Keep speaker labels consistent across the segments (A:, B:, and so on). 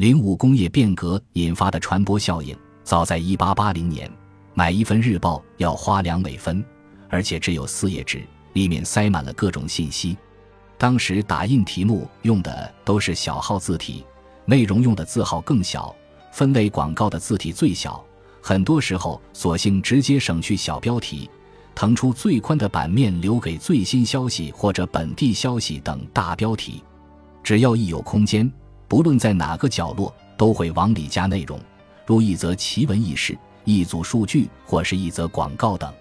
A: 零五工业变革引发的传播效应，早在一八八零年，买一份日报要花两美分，而且只有四页纸，里面塞满了各种信息。当时打印题目用的都是小号字体，内容用的字号更小，分类广告的字体最小，很多时候索性直接省去小标题，腾出最宽的版面留给最新消息或者本地消息等大标题。只要一有空间，不论在哪个角落，都会往里加内容，如一则奇闻异事、一组数据或是一则广告等。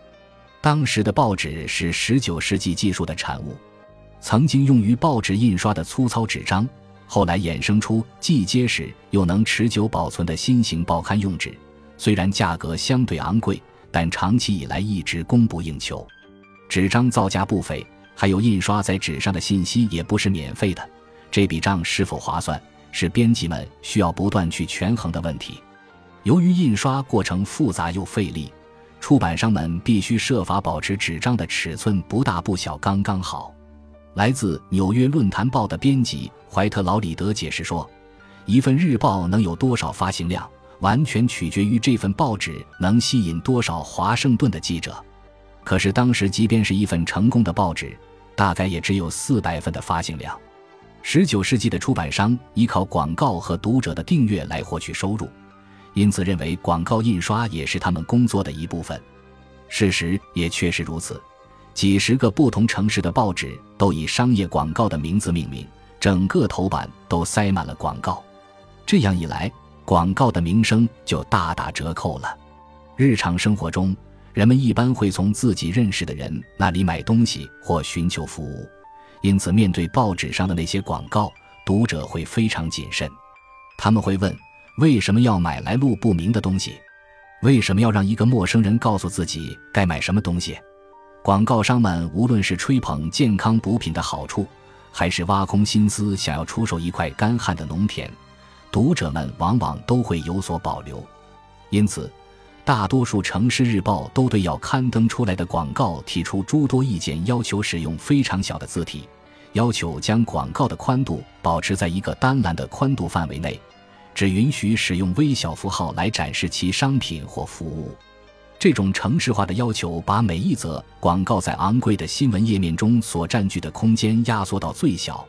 A: 当时的报纸是十九世纪技术的产物。曾经用于报纸印刷的粗糙纸张，后来衍生出既结实又能持久保存的新型报刊用纸。虽然价格相对昂贵，但长期以来一直供不应求。纸张造价不菲，还有印刷在纸上的信息也不是免费的。这笔账是否划算，是编辑们需要不断去权衡的问题。由于印刷过程复杂又费力，出版商们必须设法保持纸张的尺寸不大不小，刚刚好。来自《纽约论坛报》的编辑怀特劳里德解释说：“一份日报能有多少发行量，完全取决于这份报纸能吸引多少华盛顿的记者。可是当时，即便是一份成功的报纸，大概也只有四百份的发行量。十九世纪的出版商依靠广告和读者的订阅来获取收入，因此认为广告印刷也是他们工作的一部分。事实也确实如此。”几十个不同城市的报纸都以商业广告的名字命名，整个头版都塞满了广告。这样一来，广告的名声就大打折扣了。日常生活中，人们一般会从自己认识的人那里买东西或寻求服务，因此面对报纸上的那些广告，读者会非常谨慎。他们会问：为什么要买来路不明的东西？为什么要让一个陌生人告诉自己该买什么东西？广告商们无论是吹捧健康补品的好处，还是挖空心思想要出售一块干旱的农田，读者们往往都会有所保留。因此，大多数城市日报都对要刊登出来的广告提出诸多意见，要求使用非常小的字体，要求将广告的宽度保持在一个单栏的宽度范围内，只允许使用微小符号来展示其商品或服务。这种城市化的要求，把每一则广告在昂贵的新闻页面中所占据的空间压缩到最小，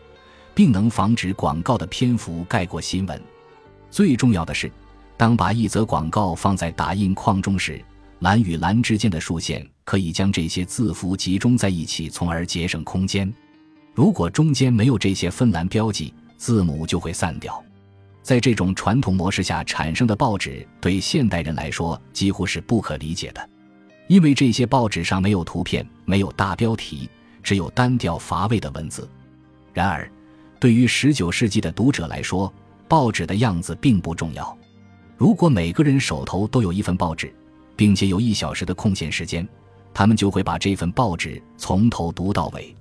A: 并能防止广告的篇幅盖过新闻。最重要的是，当把一则广告放在打印框中时，栏与栏之间的竖线可以将这些字符集中在一起，从而节省空间。如果中间没有这些分栏标记，字母就会散掉。在这种传统模式下产生的报纸，对现代人来说几乎是不可理解的，因为这些报纸上没有图片，没有大标题，只有单调乏味的文字。然而，对于19世纪的读者来说，报纸的样子并不重要。如果每个人手头都有一份报纸，并且有一小时的空闲时间，他们就会把这份报纸从头读到尾。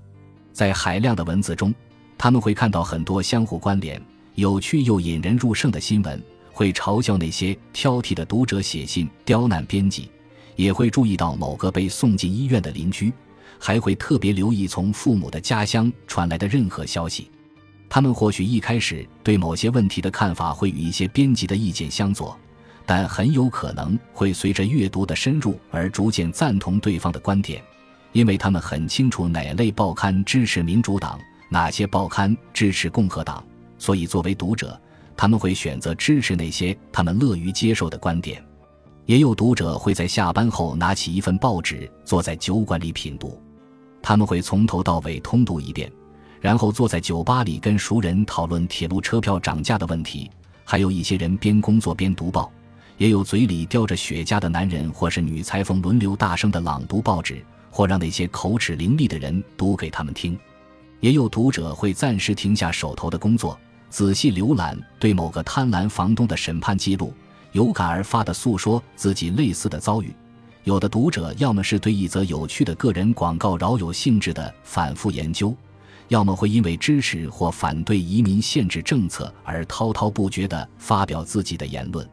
A: 在海量的文字中，他们会看到很多相互关联。有趣又引人入胜的新闻，会嘲笑那些挑剔的读者写信刁难编辑，也会注意到某个被送进医院的邻居，还会特别留意从父母的家乡传来的任何消息。他们或许一开始对某些问题的看法会与一些编辑的意见相左，但很有可能会随着阅读的深入而逐渐赞同对方的观点，因为他们很清楚哪类报刊支持民主党，哪些报刊支持共和党。所以，作为读者，他们会选择支持那些他们乐于接受的观点。也有读者会在下班后拿起一份报纸，坐在酒馆里品读。他们会从头到尾通读一遍，然后坐在酒吧里跟熟人讨论铁路车票涨价的问题。还有一些人边工作边读报，也有嘴里叼着雪茄的男人或是女裁缝轮流大声的朗读报纸，或让那些口齿伶俐的人读给他们听。也有读者会暂时停下手头的工作。仔细浏览对某个贪婪房东的审判记录，有感而发地诉说自己类似的遭遇。有的读者要么是对一则有趣的个人广告饶有兴致的反复研究，要么会因为支持或反对移民限制政策而滔滔不绝地发表自己的言论。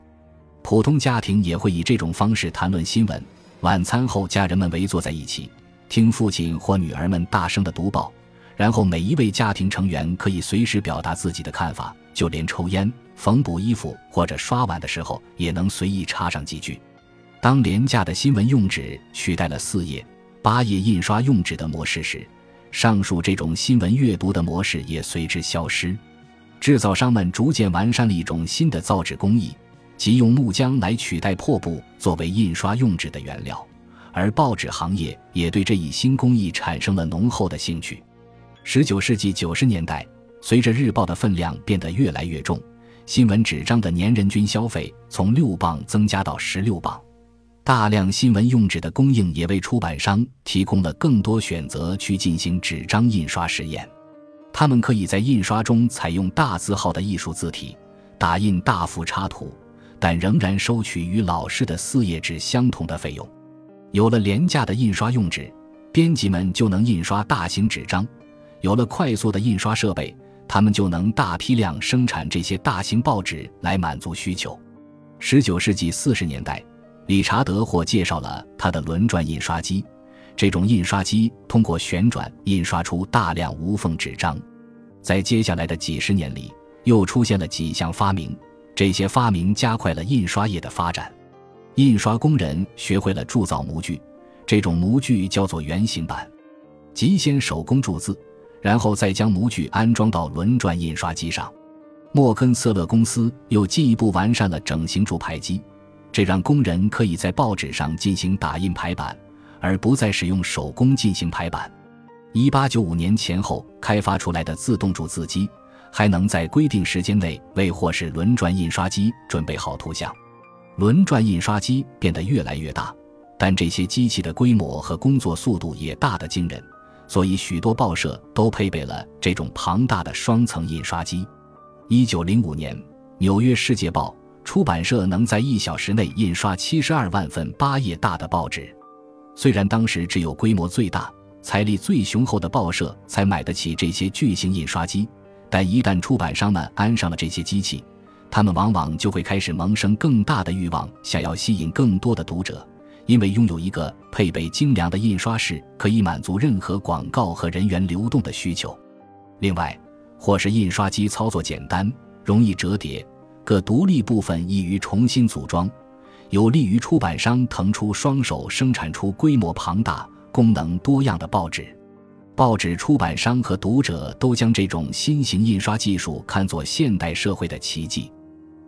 A: 普通家庭也会以这种方式谈论新闻。晚餐后，家人们围坐在一起，听父亲或女儿们大声地读报。然后每一位家庭成员可以随时表达自己的看法，就连抽烟、缝补衣服或者刷碗的时候也能随意插上几句。当廉价的新闻用纸取代了四页、八页印刷用纸的模式时，上述这种新闻阅读的模式也随之消失。制造商们逐渐完善了一种新的造纸工艺，即用木浆来取代破布作为印刷用纸的原料，而报纸行业也对这一新工艺产生了浓厚的兴趣。十九世纪九十年代，随着日报的分量变得越来越重，新闻纸张的年人均消费从六磅增加到十六磅。大量新闻用纸的供应也为出版商提供了更多选择去进行纸张印刷实验。他们可以在印刷中采用大字号的艺术字体，打印大幅插图，但仍然收取与老式的四页纸相同的费用。有了廉价的印刷用纸，编辑们就能印刷大型纸张。有了快速的印刷设备，他们就能大批量生产这些大型报纸来满足需求。十九世纪四十年代，理查德霍介绍了他的轮转印刷机。这种印刷机通过旋转印刷出大量无缝纸张。在接下来的几十年里，又出现了几项发明，这些发明加快了印刷业的发展。印刷工人学会了铸造模具，这种模具叫做圆形板，即先手工铸字。然后再将模具安装到轮转印刷机上。莫根瑟勒公司又进一步完善了整形铸排机，这让工人可以在报纸上进行打印排版，而不再使用手工进行排版。一八九五年前后开发出来的自动铸字机，还能在规定时间内为或是轮转印刷机准备好图像。轮转印刷机变得越来越大，但这些机器的规模和工作速度也大得惊人。所以，许多报社都配备了这种庞大的双层印刷机。一九零五年，《纽约世界报》出版社能在一小时内印刷七十二万份八页大的报纸。虽然当时只有规模最大、财力最雄厚的报社才买得起这些巨型印刷机，但一旦出版商们安上了这些机器，他们往往就会开始萌生更大的欲望，想要吸引更多的读者。因为拥有一个配备精良的印刷室，可以满足任何广告和人员流动的需求。另外，或是印刷机操作简单，容易折叠，各独立部分易于重新组装，有利于出版商腾出双手生产出规模庞大、功能多样的报纸。报纸出版商和读者都将这种新型印刷技术看作现代社会的奇迹。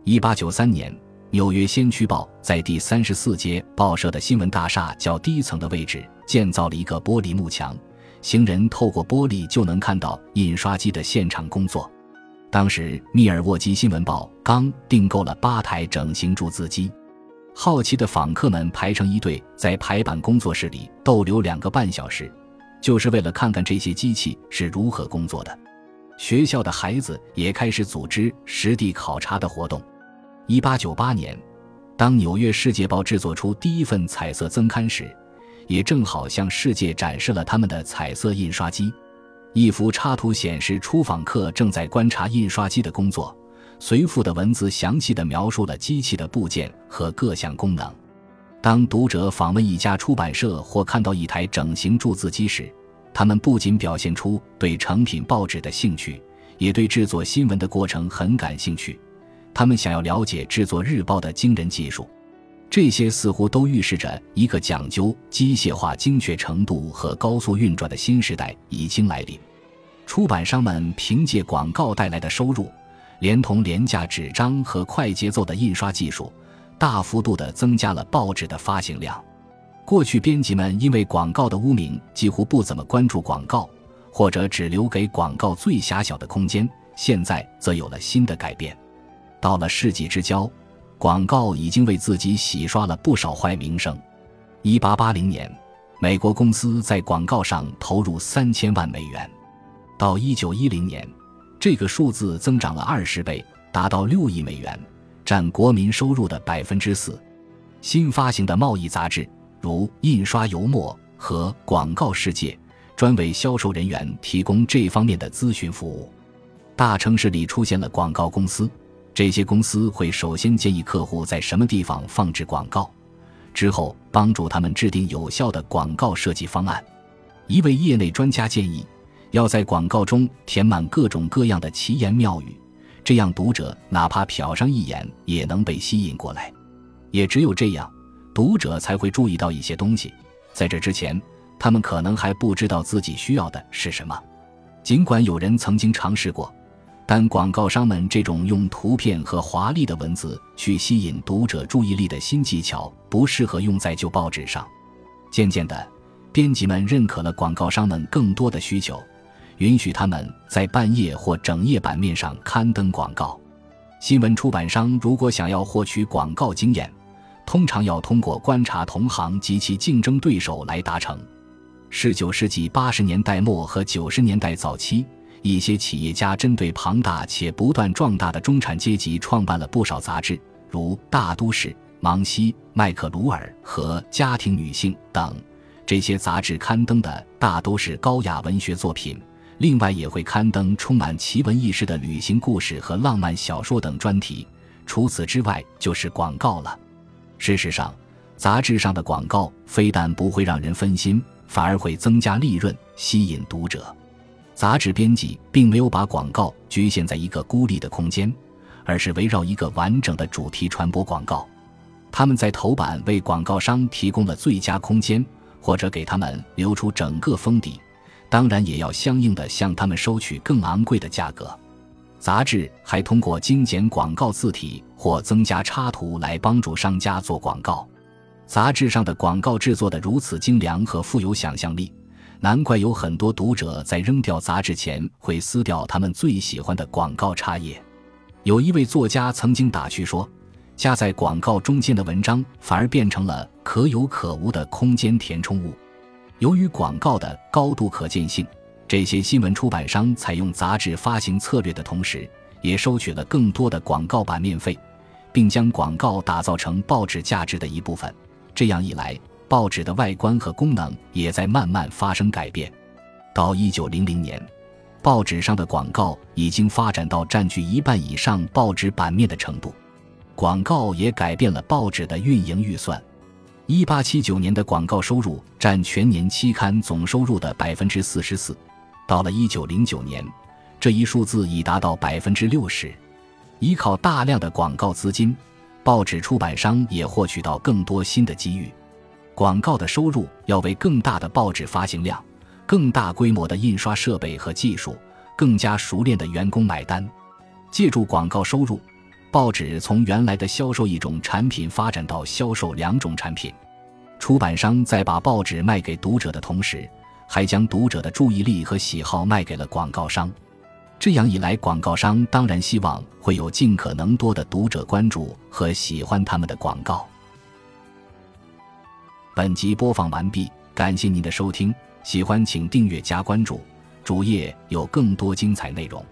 A: 一八九三年。纽约先驱报在第三十四街报社的新闻大厦较低层的位置建造了一个玻璃幕墙，行人透过玻璃就能看到印刷机的现场工作。当时，密尔沃基新闻报刚订购了八台整形铸字机，好奇的访客们排成一队，在排版工作室里逗留两个半小时，就是为了看看这些机器是如何工作的。学校的孩子也开始组织实地考察的活动。一八九八年，当《纽约世界报》制作出第一份彩色增刊时，也正好向世界展示了他们的彩色印刷机。一幅插图显示出访客正在观察印刷机的工作，随附的文字详细的描述了机器的部件和各项功能。当读者访问一家出版社或看到一台整形铸字机时，他们不仅表现出对成品报纸的兴趣，也对制作新闻的过程很感兴趣。他们想要了解制作日报的惊人技术，这些似乎都预示着一个讲究机械化精确程度和高速运转的新时代已经来临。出版商们凭借广告带来的收入，连同廉价纸张和快节奏的印刷技术，大幅度地增加了报纸的发行量。过去，编辑们因为广告的污名，几乎不怎么关注广告，或者只留给广告最狭小的空间。现在则有了新的改变。到了世纪之交，广告已经为自己洗刷了不少坏名声。一八八零年，美国公司在广告上投入三千万美元，到一九一零年，这个数字增长了二十倍，达到六亿美元，占国民收入的百分之四。新发行的贸易杂志，如《印刷油墨》和《广告世界》，专为销售人员提供这方面的咨询服务。大城市里出现了广告公司。这些公司会首先建议客户在什么地方放置广告，之后帮助他们制定有效的广告设计方案。一位业内专家建议，要在广告中填满各种各样的奇言妙语，这样读者哪怕瞟上一眼也能被吸引过来。也只有这样，读者才会注意到一些东西。在这之前，他们可能还不知道自己需要的是什么。尽管有人曾经尝试过，但广告商们这种用图片和华丽的文字去吸引读者注意力的新技巧，不适合用在旧报纸上。渐渐的，编辑们认可了广告商们更多的需求。允许他们在半夜或整夜版面上刊登广告。新闻出版商如果想要获取广告经验，通常要通过观察同行及其竞争对手来达成。十九世纪八十年代末和九十年代早期，一些企业家针对庞大且不断壮大的中产阶级，创办了不少杂志，如《大都市》《芒西》《麦克卢尔》和《家庭女性》等。这些杂志刊登的大都是高雅文学作品。另外也会刊登充满奇闻异事的旅行故事和浪漫小说等专题。除此之外，就是广告了。事实上，杂志上的广告非但不会让人分心，反而会增加利润，吸引读者。杂志编辑并没有把广告局限在一个孤立的空间，而是围绕一个完整的主题传播广告。他们在头版为广告商提供了最佳空间，或者给他们留出整个封底。当然也要相应的向他们收取更昂贵的价格。杂志还通过精简广告字体或增加插图来帮助商家做广告。杂志上的广告制作的如此精良和富有想象力，难怪有很多读者在扔掉杂志前会撕掉他们最喜欢的广告插页。有一位作家曾经打趣说：“夹在广告中间的文章反而变成了可有可无的空间填充物。”由于广告的高度可见性，这些新闻出版商采用杂志发行策略的同时，也收取了更多的广告版面费，并将广告打造成报纸价值的一部分。这样一来，报纸的外观和功能也在慢慢发生改变。到一九零零年，报纸上的广告已经发展到占据一半以上报纸版面的程度。广告也改变了报纸的运营预算。一八七九年的广告收入占全年期刊总收入的百分之四十四，到了一九零九年，这一数字已达到百分之六十。依靠大量的广告资金，报纸出版商也获取到更多新的机遇。广告的收入要为更大的报纸发行量、更大规模的印刷设备和技术、更加熟练的员工买单。借助广告收入。报纸从原来的销售一种产品发展到销售两种产品，出版商在把报纸卖给读者的同时，还将读者的注意力和喜好卖给了广告商。这样一来，广告商当然希望会有尽可能多的读者关注和喜欢他们的广告。本集播放完毕，感谢您的收听，喜欢请订阅加关注，主页有更多精彩内容。